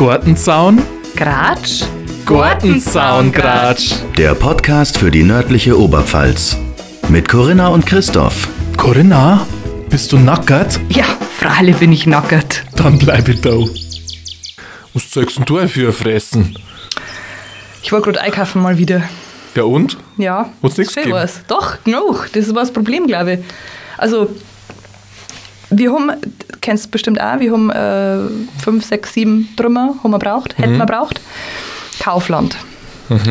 Gartenzaun? Gratsch? Gartenzaungratsch. Der Podcast für die nördliche Oberpfalz. Mit Corinna und Christoph. Corinna, bist du nackert? Ja, freilich bin ich nackert. Dann bleib ich da. Was zeigst denn du für fressen? Ich wollte gerade einkaufen mal wieder. Ja und? Ja. Hat's nichts Schön gegeben? war's. Doch, genug. Das war das Problem, glaube ich. Also, wir haben, kennst du bestimmt auch, wir haben äh, fünf, sechs, sieben Trümmer, haben wir braucht, hätten Mhm. wir braucht. Kaufland.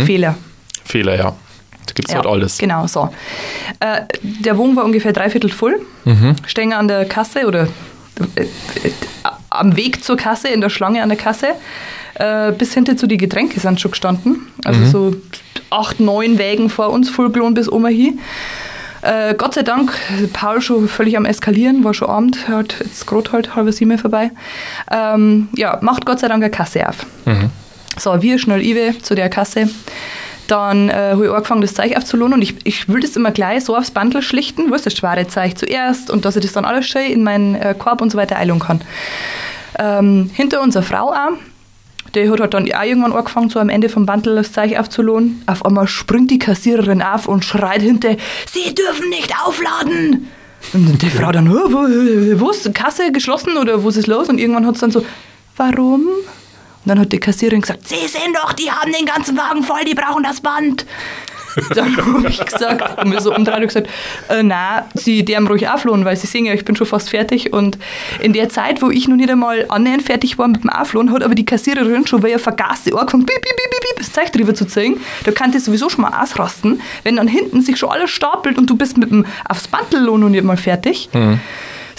Fehler. Fehler, ja. Da gibt's halt alles. Genau, so. Äh, der Wogen war ungefähr dreiviertel voll. Mhm. Stehen an der Kasse oder äh, am Weg zur Kasse, in der Schlange an der Kasse. Äh, bis hinter zu die Getränke sind schon gestanden. Also Mhm. so acht, neun Wägen vor uns, vollgelohnt bis oben hin. Äh, Gott sei Dank, Paul schon völlig am Eskalieren, war schon Abend, hat jetzt gerade halt halbe sieben vorbei. Ähm, ja, macht Gott sei Dank eine Kasse auf. So, wir schnell Iwe zu der Kasse. Dann äh, habe ich angefangen, das Zeug aufzuladen und ich, ich will das immer gleich so aufs Bandel schlichten, wo ist das schwere Zeug zuerst und dass ich das dann alles schön in meinen äh, Korb und so weiter eilen kann. Ähm, hinter unserer Frau auch, die hat halt dann auch irgendwann angefangen, so am Ende vom Bandel das Zeug aufzuladen. Auf einmal springt die Kassiererin auf und schreit hinter, Sie dürfen nicht aufladen! Und die Frau dann, "Hä, wo, wo ist die Kasse geschlossen oder wo ist es los? Und irgendwann hat es dann so, warum? Und dann hat die Kassiererin gesagt, Sie sehen doch, die haben den ganzen Wagen voll, die brauchen das Band. Dann habe ich gesagt, wir so umdreht und gesagt, äh, na, Sie dürfen ruhig auflohnen, weil Sie sehen ja, ich bin schon fast fertig. Und in der Zeit, wo ich noch nicht einmal annähernd fertig war mit dem Auflohnen, hat aber die Kassiererin schon, weil er vergaß, die angefangen, piep, piep, piep, piep, das Zeug drüber zu zeigen. Da kann das sowieso schon mal ausrasten, wenn dann hinten sich schon alles stapelt und du bist mit dem aufs Bandel noch nicht mal fertig.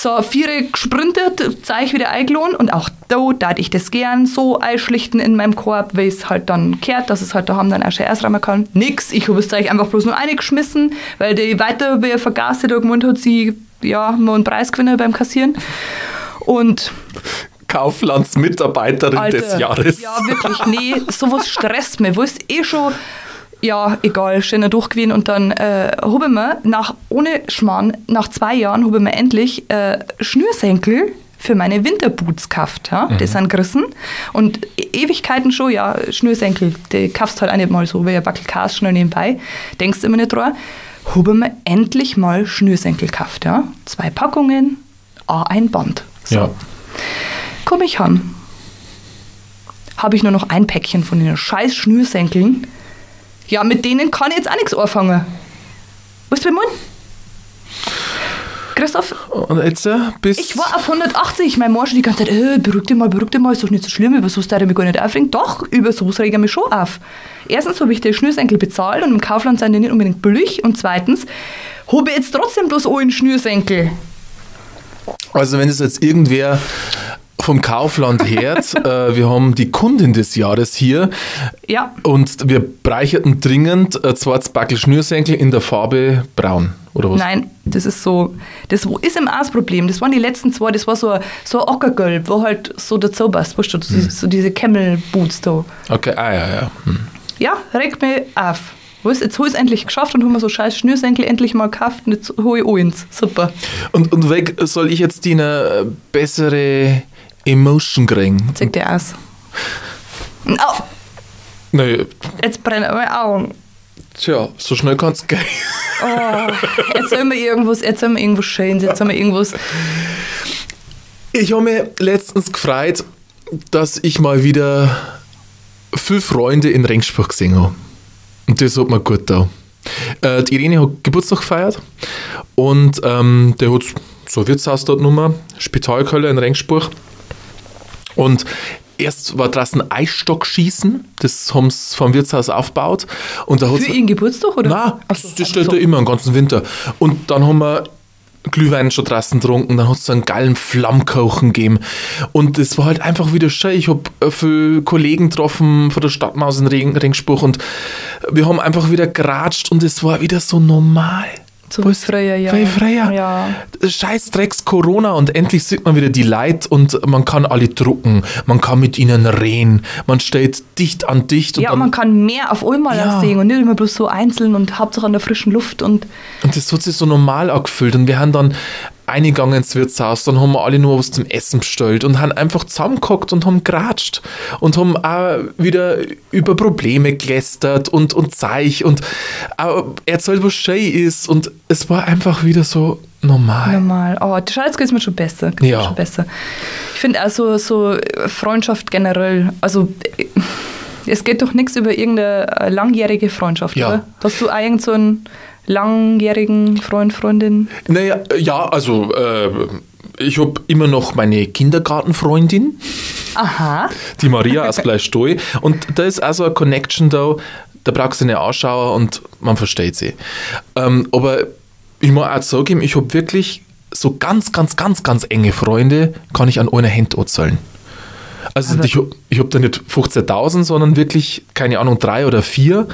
So, vier gesprintet, Zeug wieder eingelohnt und auch da da ich das gern so einschlichten in meinem Korb, weil es halt dann kehrt, dass es halt daheim dann auch schon ausräumen kann. Nix, ich habe das Zeug einfach bloß nur eingeschmissen, weil die weiter, wer vergaß, die da gemeint hat, sie, ja, mal einen Preis gewinnen beim Kassieren. Und Kauflandsmitarbeiterin des Jahres. ja, wirklich, nee, sowas stresst mich. Wo ist eh schon, ja, egal, schöner durchgewesen. Und dann äh, habe ich mir nach, ohne Schmarrn, nach zwei Jahren habe ich mir endlich äh, Schnürsenkel für meine Winterboots gekauft. Ja? Die sind gerissen. Und e- Ewigkeiten schon, ja, Schnürsenkel, die kaufst halt auch nicht mal so, wie ein Backel Kas schnell nebenbei. Denkst immer nicht dran. Habe mir endlich mal Schnürsenkel gekauft. Ja? Zwei Packungen, ah, ein Band. So Ja. komme ich heim, habe ich nur noch ein Päckchen von den scheiß Schnürsenkeln. Ja, mit denen kann ich jetzt auch nichts anfangen. Was will man? Christoph, Und jetzt äh, bis. ich war auf 180. Mein Mann schon die ganze Zeit, äh, beruhig dich mal, beruhig dich mal, ist doch nicht so schlimm, über sowas darf ich mich gar nicht aufregen. Doch, über sowas rege ich mich schon auf. Erstens habe ich die Schnürsenkel bezahlt und im Kaufland sind die nicht unbedingt billig. Und zweitens habe ich jetzt trotzdem bloß einen Schnürsenkel. Also wenn es jetzt irgendwer vom Kaufland hört, äh, wir haben die Kundin des Jahres hier Ja, und wir breicherten dringend äh, zwei Backel Schnürsenkel in der Farbe braun. Oder was? Nein, das ist so, das ist im Problem. Das waren die letzten zwei, das war so ein, so ein Ockergelb, wo halt so dazu passt, weißt du, so, so diese Camel-Boots da. Okay, ah ja, ja. Hm. Ja, regt mich auf. Weißt, jetzt habe ich es endlich geschafft und haben wir so scheiß Schnürsenkel endlich mal gekauft und jetzt hole ich eins. Super. Und, und weg soll ich jetzt die eine äh, bessere Emotion kriegen? Zeig dir aus. Au, Nee, jetzt brennen meine Augen. tja, so schnell kann's gehen. Oh, erzähl mir irgendwas, erzähl mir irgendwas Schönes, erzähl mir irgendwas. Ich habe mir letztens gefreut, dass ich mal wieder viele Freunde in Rengsburg gesehen habe. Und das hat mir gut da. Äh, die Irene hat Geburtstag gefeiert und ähm, der hat so Wirtshaus dort Nummer, Spitalköller in Rengsburg. Und erst war draußen Eisstockschießen, das haben sie vom Wirtshaus aufgebaut. Und da Für ihren Geburtstag, oder? Nein, das, das steht so. da immer den ganzen Winter. Und dann haben wir Glühwein schon draußen getrunken, dann hat es einen geilen Flammkochen gegeben. Und es war halt einfach wieder schön. Ich habe viele Kollegen getroffen von der Stadtmaus in Regen, Regensburg und wir haben einfach wieder geratscht und es war wieder so normal. So wie früher, ja. Wie früher. Ja. Scheiß Drecks Corona und endlich sieht man wieder die Leute und man kann alle drucken, man kann mit ihnen reden, man steht dicht an dicht und Ja, man kann mehr auf einmal Ja. sehen und nicht immer bloß so einzeln und Hauptsache an der frischen Luft und Und das hat sich so normal angefühlt. Und wir haben dann eingegangen ins Wirtshaus, dann haben wir alle nur was zum Essen bestellt und haben einfach zusammengehockt und haben geratscht und haben auch wieder über Probleme gelästert und, und Zeich und erzählt, was schön ist und es war einfach wieder so normal. Normal. Oh, schau, jetzt geht es mir schon besser. Geht's Ja. Schon besser. Ich finde auch so, so Freundschaft generell, also es geht doch nichts über irgendeine äh, langjährige Freundschaft, Ja. oder? Hast du auch irgend so einen langjährigen Freund, Freundin? Naja, ja, also äh, ich habe immer noch meine Kindergartenfreundin. Aha. die Maria aus Bleistoi. Und da ist also eine Connection da, da brauchst du eine Anschauer und man versteht sie. Ähm, aber ich muss auch sagen, ich habe wirklich so ganz, ganz, ganz, ganz enge Freunde, kann ich an einer Hand anzählen. Also Aber- ich, ich habe da nicht 15.000, sondern wirklich, keine Ahnung, drei oder vier,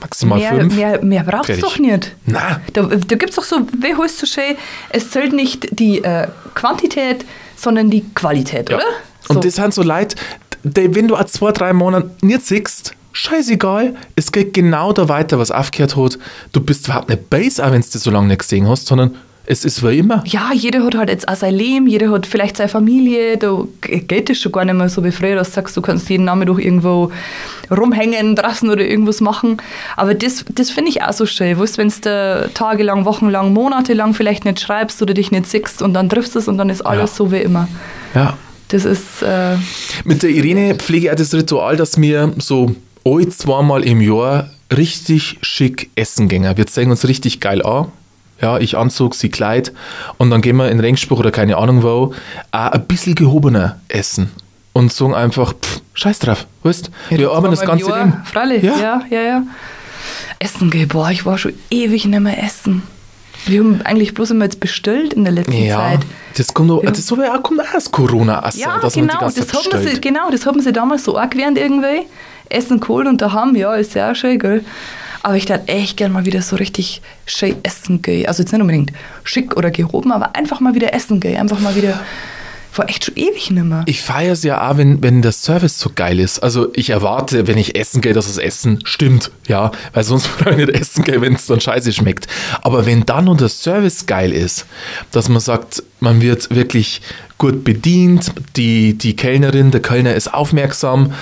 maximal Mehr, fünf. mehr, mehr brauchst du Fertig. doch nicht. Na, Da, da gibt es doch so, wie heißt so schön, es zählt nicht die äh, Quantität, sondern die Qualität, Ja. oder? Und So. das sind so Leute, die, wenn du auch zwei, drei Monate nicht siehst, scheißegal, es geht genau da weiter, was aufgehört hat. Du bist überhaupt nicht base, auch wenn du das so lange nicht gesehen hast, sondern es ist wie immer. ja, jeder hat halt jetzt auch sein Leben, jeder hat vielleicht seine Familie, da geht es schon gar nicht mehr so wie früher, dass du sagst, du kannst jeden Namen durch irgendwo rumhängen draußen oder irgendwas machen. Aber das, das finde ich auch so schön, weißt, wenn du tagelang, wochenlang, monatelang vielleicht nicht schreibst oder dich nicht siehst und dann triffst du es und dann ist alles Ja. so wie immer. Ja. Das ist, äh, Mit der Irene pflege ich auch das Ritual, dass wir so ein, zweimal im Jahr richtig schick essen gehen. Wir zeigen uns richtig geil an. Ja, ich Anzug, sie Kleid. Und dann gehen wir in Rengsspruch oder keine Ahnung wo, auch ein bisschen gehobener essen. Und sagen einfach, pff, scheiß drauf, weißt Wir arbeiten das ganze Jahr, Leben. Freilich, Ja. ja. ja, ja, Essen gehen, boah, ich war schon ewig nicht mehr essen. Wir haben eigentlich bloß immer jetzt bestellt in der letzten Ja, Zeit. das kommt auch, Ja. das ja auch kommt auch aus Corona aus, Ja, dass genau, das Zeit hat man sie, bestellt. genau, das hat man sich damals so angewöhnt irgendwie. Essen geholt und daheim, ja, ist ja auch schön, gell. Aber ich dachte echt gern mal wieder so richtig schön essen gehen. Also jetzt nicht unbedingt schick oder gehoben, aber einfach mal wieder essen gehen. Einfach mal wieder, war echt schon ewig nicht mehr. Ich feiere es ja auch, wenn, wenn der Service so geil ist. Also ich erwarte, wenn ich essen gehe, dass das Essen stimmt. Ja, weil sonst würde ich nicht essen gehen, wenn es dann scheiße schmeckt. Aber wenn dann nur der Service geil ist, dass man sagt, man wird wirklich gut bedient, die, die Kellnerin, der Kellner ist aufmerksam,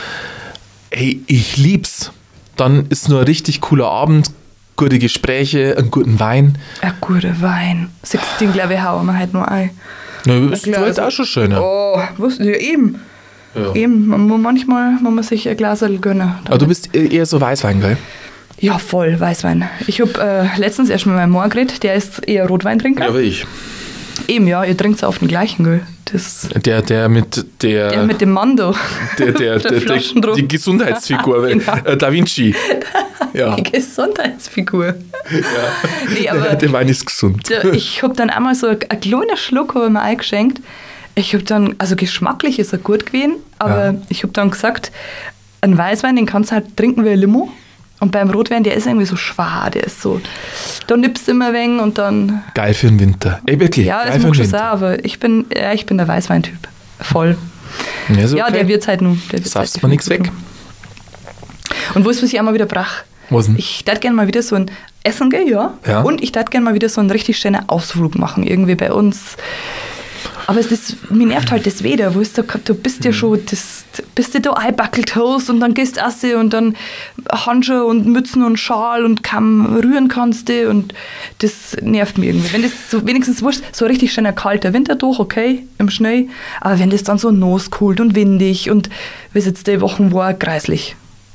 ey, ich lieb's. Dann ist nur ein richtig cooler Abend, gute Gespräche, einen guten Wein. Ein guter Wein. 16, glaube ich, hauen wir heute noch ein. Na, das ist halt auch schon schöner. Oh, was? Ja, eben. Ja. Eben, man, muss- manchmal muss man sich ein Glas gönnen. Aber du bist eher so Weißwein, gell? Ja, voll, Weißwein. Ich habe äh, letztens erst mit meinem Mann geredet, der ist eher Rotweintrinker. wie ich. Eben, ja, ihr trinkt auf den gleichen, gell? Das, Der, der mit der, der mit dem Mando. der, der, der, der, drauf. die Gesundheitsfigur, Genau. äh, Da Vinci. Ja, Die Gesundheitsfigur. Nee, aber der, der Wein ist gesund. der, ich habe dann einmal so ein, ein kleiner Schluck habe mir eingeschenkt. Ich habe dann, also geschmacklich ist er gut gewesen, aber Ja. ich habe dann gesagt, ein Weißwein, den kannst du halt trinken wie ein Limo. Und beim Rotwein, der ist irgendwie so schwer, der ist so, da nippst du immer wegen und dann, Geil für den Winter. Ey, wirklich. ja, das für mag den schon sein, Winter. aber ich bin, ja, ich bin der Weißweintyp. Voll. Ja, ist Ja, okay. der wird halt wird's Saufst halt mir nichts weg. Und wo ist, was ich einmal wieder brach? Was denn? Ich würde gerne mal wieder so ein Essen gehen, ja. Ja. Und ich würde gerne mal wieder so einen richtig schönen Ausflug machen, irgendwie bei uns. Aber es ist, mir nervt halt das Wetter, wo ist da, du bist Mhm. ja schon, das, bis du da einbackelt hast und dann gehst du und dann Handschuhe und Mützen und Schal und kaum rühren kannst du und das nervt mich irgendwie. Wenn das so wenigstens wurscht, so richtig schöner kalter Winter durch, okay, im Schnee, aber wenn das dann so naskalt und windig und wie es jetzt die Wochen war, kreislich.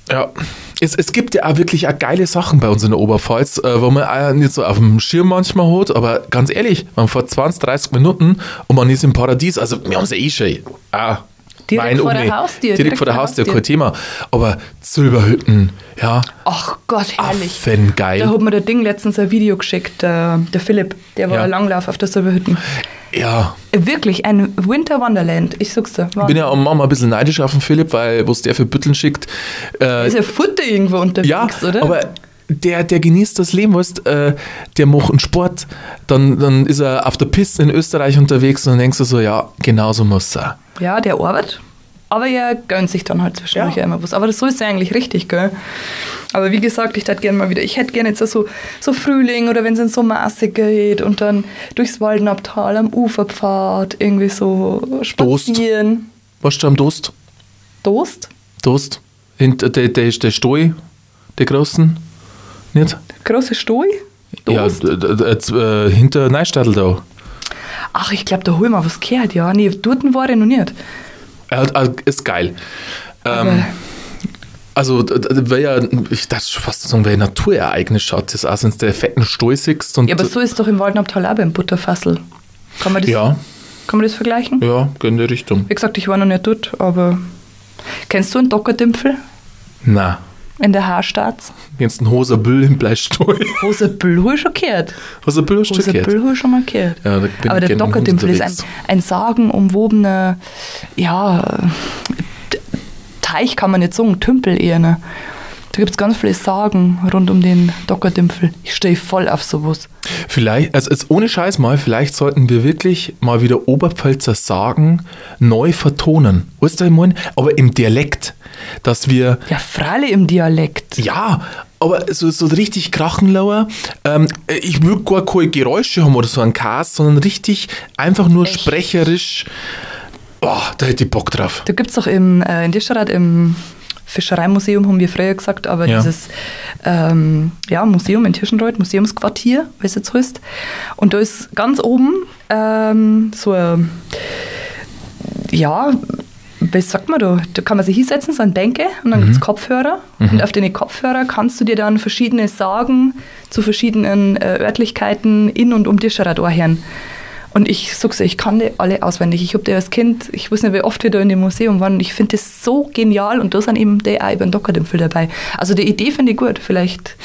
Ja, es, es gibt ja auch wirklich auch geile Sachen bei uns in der Oberpfalz, äh, wo man auch nicht so auf dem Schirm manchmal hat, aber ganz ehrlich, man fährt 20, 30 Minuten und man ist im Paradies, also wir haben es eh schon. Ah, Direkt Wein vor der Haustür, Direkt, vor der Haustür, kein Thema. Aber Silberhütten, ja, Ach Gott, herrlich. affengeil. Da hat mir der Ding letztens ein Video geschickt, der, der Philipp, der war Ja. Langlauf auf der Silberhütten. Ja, Wirklich, ein Winter Wonderland, ich sag's dir. ich bin ja am Mama ein bisschen neidisch auf den Philipp, weil was der für Bütteln schickt. Äh, ist ja Futter irgendwo unterwegs, ja, oder? aber der, der genießt das Leben, weißt, äh, der macht einen Sport, dann, dann ist er auf der Piste in Österreich unterwegs und dann denkst du so, ja, genau so muss er. Ja, der arbeitet. Aber er gönnt sich dann halt zwischendurch Ja. ja. immer was. Aber das so ist ja eigentlich richtig, gell? Aber wie gesagt, ich hätte gerne mal wieder, ich hätte gerne jetzt so, so Frühling oder wenn es in Sommermasse geht und dann durchs Waldenabtal am Uferpfad irgendwie so spazieren. Warst du am Dost? Dost? Dost? Hinter der, der, der Stoi, der großen? Nicht? Große Stoi? Ja, Dost? z- äh, hinter Neustadl da. Ach, ich glaube, da hol mal was gehört, ja. Nee, dort war ich noch nicht. Er hat, er ist geil. Ähm, also, wäre ja, ich dachte schon fast wäre ein Naturereignis schaut das aus, wenn du der fetten. Und ja, aber so ist doch im Waldenabtal auch beim Butterfassel. Kann man das, ja, kann man das vergleichen? ja, geht in die Richtung. Wie gesagt, ich war noch nicht dort, aber kennst du einen Dockerdümpfel Na, in der Haarstaats? jetzt ein Hoser Büll im Bleistoi. Hosebüll habe ich schon gehört. Hoser Büll hast du gehört? Hosebüll habe ich schon mal gehört. Ja, aber der Dockerdümpfel ist ein, ein sagenumwobener, ja, Teich kann man nicht sagen, Tümpel eher. Ne? Da gibt es ganz viele Sagen rund um den Dockerdümpfel. Ich stehe voll auf sowas. Vielleicht, also jetzt ohne Scheiß mal, vielleicht sollten wir wirklich mal wieder Oberpfälzer Sagen neu vertonen. Weißt du, ich meine? Aber im Dialekt, dass wir, Ja, freilich im Dialekt. ja, aber so, so richtig krachenlauer, ähm, ich will gar keine Geräusche haben oder so einen Cast, sondern richtig einfach nur Echt? sprecherisch. Oh, da hätte ich Bock drauf. Da gibt es doch im, äh, in Discherad im Fischereimuseum, haben wir früher gesagt, aber Ja. dieses ähm, ja, Museum in Tirschenreuth, Museumsquartier, wie es jetzt heißt. Und da ist ganz oben ähm, so ein, ja, was sagt man da? Da kann man sich hinsetzen, so ein Bänke und dann Mhm. gibt es Kopfhörer. Und auf den Kopfhörer kannst du dir dann verschiedene Sagen zu verschiedenen äh, Örtlichkeiten in und um Discherad anhören. Und ich sag's dir, ich kann die alle auswendig. Ich habe die als Kind, ich weiß nicht, wie oft wir da in dem Museum waren, und ich finde das so genial und da sind eben die auch über den Dockerdümpfel dabei. Also die Idee finde ich gut, vielleicht.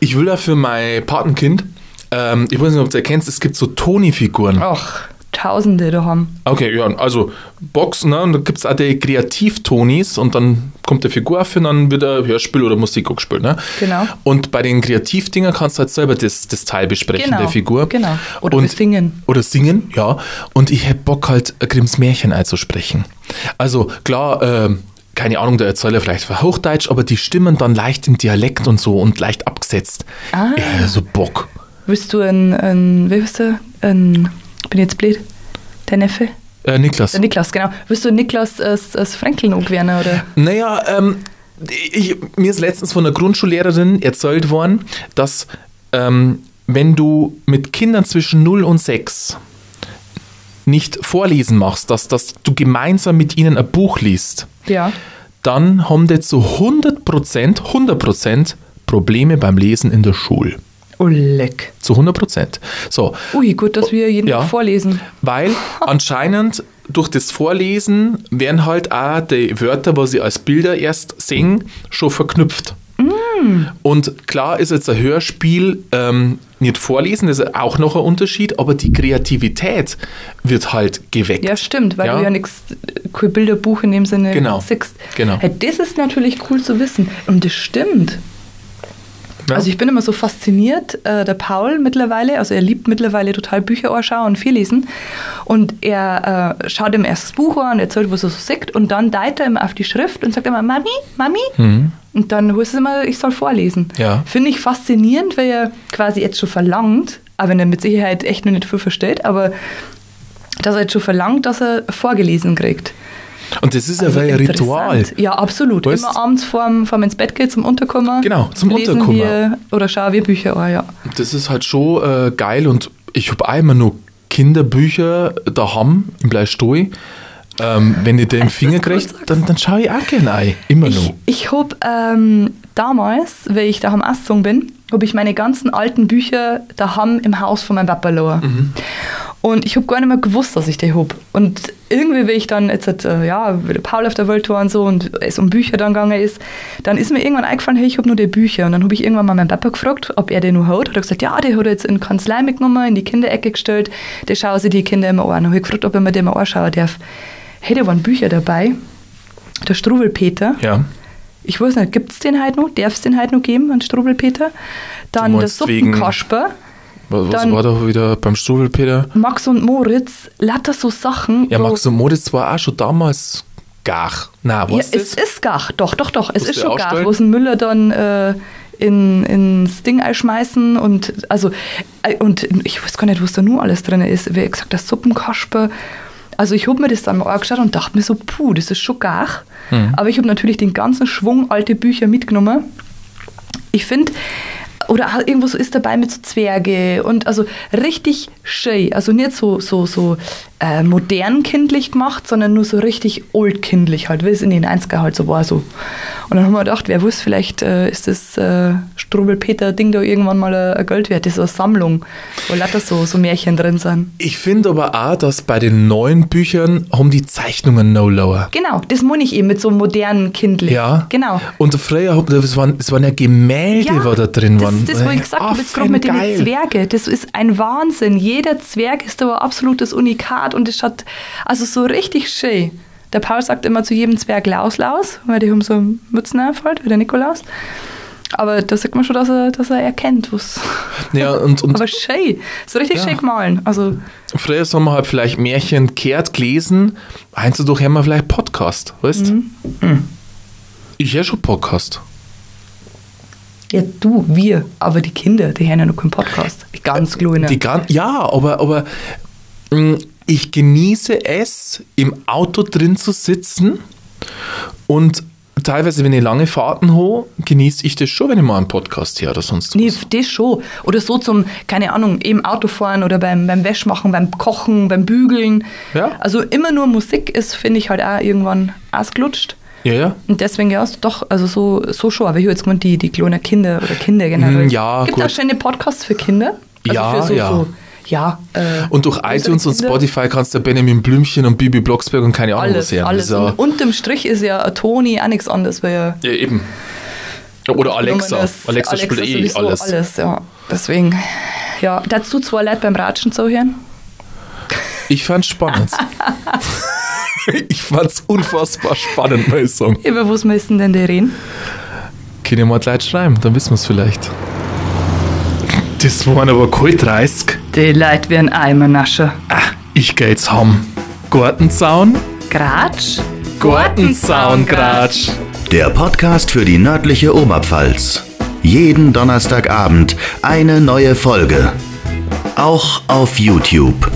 Ich will da für mein Patenkind, ähm, ich weiß nicht, ob du erkennst, es gibt so Toni-Figuren. Ach, Tausende da haben. Okay, ja, also Box, ne, und da gibt es auch die Kreativtonis und dann kommt der Figur auf und dann wird ein Hörspiel oder Musik auch gespielt. Ne? Genau. Und bei den Kreativdingern kannst du halt selber das, das Teil besprechen, Genau, der Figur. genau. Oder und, singen. Oder singen, ja. Und ich hätte Bock halt Grimms Märchen einzusprechen. Also klar, ähm, keine Ahnung, der Erzähler vielleicht war Hochdeutsch, aber die Stimmen dann leicht im Dialekt und so und leicht abgesetzt. Ah. Ja, so Bock. Willst du ein, ein wie heißt der? Ein, bin ich jetzt blöd? Der Neffe? Äh, Niklas. Der Niklas, genau. Willst du Niklas als, als Frankel noch werden, oder? Naja, ähm, ich, mir ist letztens von einer Grundschullehrerin erzählt worden, dass ähm, wenn du mit Kindern zwischen 0 und 6 nicht vorlesen machst, dass, dass du gemeinsam mit ihnen ein Buch liest, Ja. dann haben die zu 100%, 100% Probleme beim Lesen in der Schule. Oh, leck. Zu 100%. So, Ui, gut, dass wir jeden Ja. Tag vorlesen. weil anscheinend durch das Vorlesen werden halt auch die Wörter, was sie als Bilder erst sehen, schon verknüpft. Und klar ist jetzt ein Hörspiel ähm, nicht vorlesen, das ist auch noch ein Unterschied, aber die Kreativität wird halt geweckt. Ja, stimmt, weil Ja. du ja nichts, kein Bilderbuch in dem Sinne Genau, siehst. genau. Ja, das ist natürlich cool zu wissen. Und das stimmt. Ja. Also ich bin immer so fasziniert, äh, der Paul mittlerweile, also er liebt mittlerweile total Bücher anschauen und viel lesen. Und er äh, schaut ihm erst das Buch an, erzählt, was er so sieht, und dann deit er immer auf die Schrift und sagt immer, Mami, Mami. Und dann heißt es immer, ich soll vorlesen. Mhm. Ja. Finde ich faszinierend, weil er quasi jetzt schon verlangt, aber wenn er mit Sicherheit echt noch nicht viel versteht, aber dass er jetzt schon verlangt, dass er vorgelesen kriegt. Und das ist ja Also wie ein Ritual. Ja, absolut. Weißt- Immer abends vorm, vorm ins Bett geht, zum Unterkommen. Genau, zum lesen Unterkommen. Wir, oder schauen wir Bücher an, ja. Das ist halt schon äh, geil und ich habe immer nur Kinderbücher daheim im Bleistoi. Ähm, wenn ich den Finger kriege, dann, dann schaue ich auch gerne ein. Immer Ich, noch. ich habe ähm, damals, weil ich daheim ausgezogen bin, habe ich meine ganzen alten Bücher daheim im Haus von meinem Papa verloren. Und ich habe gar nicht mehr gewusst, dass ich die habe. Und irgendwie, wie ich dann jetzt, äh, ja, wie der Paul auf der Welt war und so und es um Bücher dann gegangen ist, dann ist mir irgendwann eingefallen, hey, ich habe nur die Bücher. Und dann habe ich irgendwann mal meinen Papa gefragt, ob er die noch hat. Hat er gesagt, ja, die hat er jetzt in die Kanzlei mitgenommen, in die Kinderecke gestellt. Die schauen sich die Kinder immer an. Und habe ich gefragt, ob er mir die mal anschauen darf. Hey, da waren Bücher dabei. Der Struwelpeter. Ja. Ich weiß nicht, gibt es den heute noch? Darf es den heute noch geben, einen Struwelpeter? Dann der wegen- Suppenkasper, Was, was Dann- war da wieder beim Struwelpeter? Max und Moritz, lauter so Sachen. Ja, Max und Moritz war auch schon damals Gach. Na, Ja, was es ist gar, doch, doch, doch, es ist schon gar, ausstellen? wo es ein Müller dann äh, in, ins Ding einschmeißen und also äh, und ich weiß gar nicht, was da nur alles drin ist. Wie gesagt, das Suppenkasper. Also ich habe mir das dann mal angeschaut und dachte mir so, puh, das ist schon gar. Hm. Aber ich habe natürlich den ganzen Schwung alte Bücher mitgenommen. Ich finde, oder irgendwo so ist dabei mit so Zwerge und also richtig schön. Also nicht so, so, so äh, modern kindlich gemacht, sondern nur so richtig oldkindlich halt, wie es in den 90er halt so war. So. Und dann haben wir gedacht, wer weiß, vielleicht äh, ist das äh, Strubel-Peter-Ding da irgendwann mal ein, ein Geld wert. Das ist so eine Sammlung, wo lauter so, so Märchen drin sind. Ich finde aber auch, dass bei den neuen Büchern haben die Zeichnungen no lower. Genau, das meine ich eben mit so modernen kindlich. Ja. Genau. Und früher, das waren, das waren ja Gemälde, Ja, was da drin waren. Ist das, wo ich gesagt habe, jetzt gerade mit den geil. Zwerge. Das ist ein Wahnsinn. Jeder Zwerg ist aber absolutes Unikat und es hat also so richtig schön. Der Paul sagt immer zu jedem Zwerg Laus Laus, weil die haben so Mützen einfällt, wie der Nikolaus. Aber da sieht man schon, dass er, dass er erkennt, was. Ja, und, und Aber schön. So richtig Ja. schön gemahlen. Also, früher haben wir halt vielleicht Märchen kehrt gelesen, eins durch haben wir vielleicht Podcast, weißt Mhm. Ich ja schon Podcast. Ja, du, wir, aber die Kinder, die hören ja noch keinen Podcast. Die ganz kleinen. Die gan ja, aber, aber mh, ich genieße es, im Auto drin zu sitzen und teilweise, wenn ich lange Fahrten habe, genieße ich das schon, wenn ich mal einen Podcast höre oder sonst Nee, was. das schon. Oder so zum, keine Ahnung, im Autofahren oder beim, beim Wäschmachen, beim Kochen, beim Bügeln. Ja. Also immer nur Musik ist, finde ich halt auch irgendwann ausgelutscht. Ja, ja. Und deswegen ja, doch, also so, so schon. Aber ich habe jetzt gemeint, die, die kleinen Kinder oder Kinder generell. Mm, ja, Gibt gut. auch schöne Podcasts für Kinder. Also Ja, für so, ja. So, ja. Äh, Und durch iTunes und. Spotify kannst du Benjamin Blümchen und Bibi Blocksberg und keine Ahnung Alles, was hören. alles. Ist Und unterm Strich ist ja Toni auch nichts anderes, weil ja ja, ja, eben. Oder Alexa. Das- Alexa, spielt eh alles. alles, ja. Deswegen, ja. Dazu zwei Leute beim Ratschen zuhören? Ich fand's spannend. ich fand's unfassbar spannend, muss ich sagen. Über was müssen denn die reden? Können ja mal die Leute schreiben, dann wissen wir es vielleicht. Das waren aber keine 30. Die Leute werden Eimer naschen. Ah, ich geh jetzt heim. Gartenzaun? Gratsch? Gartenzaungratsch. Der Podcast für die nördliche Oberpfalz. Jeden Donnerstagabend eine neue Folge. Auch auf YouTube.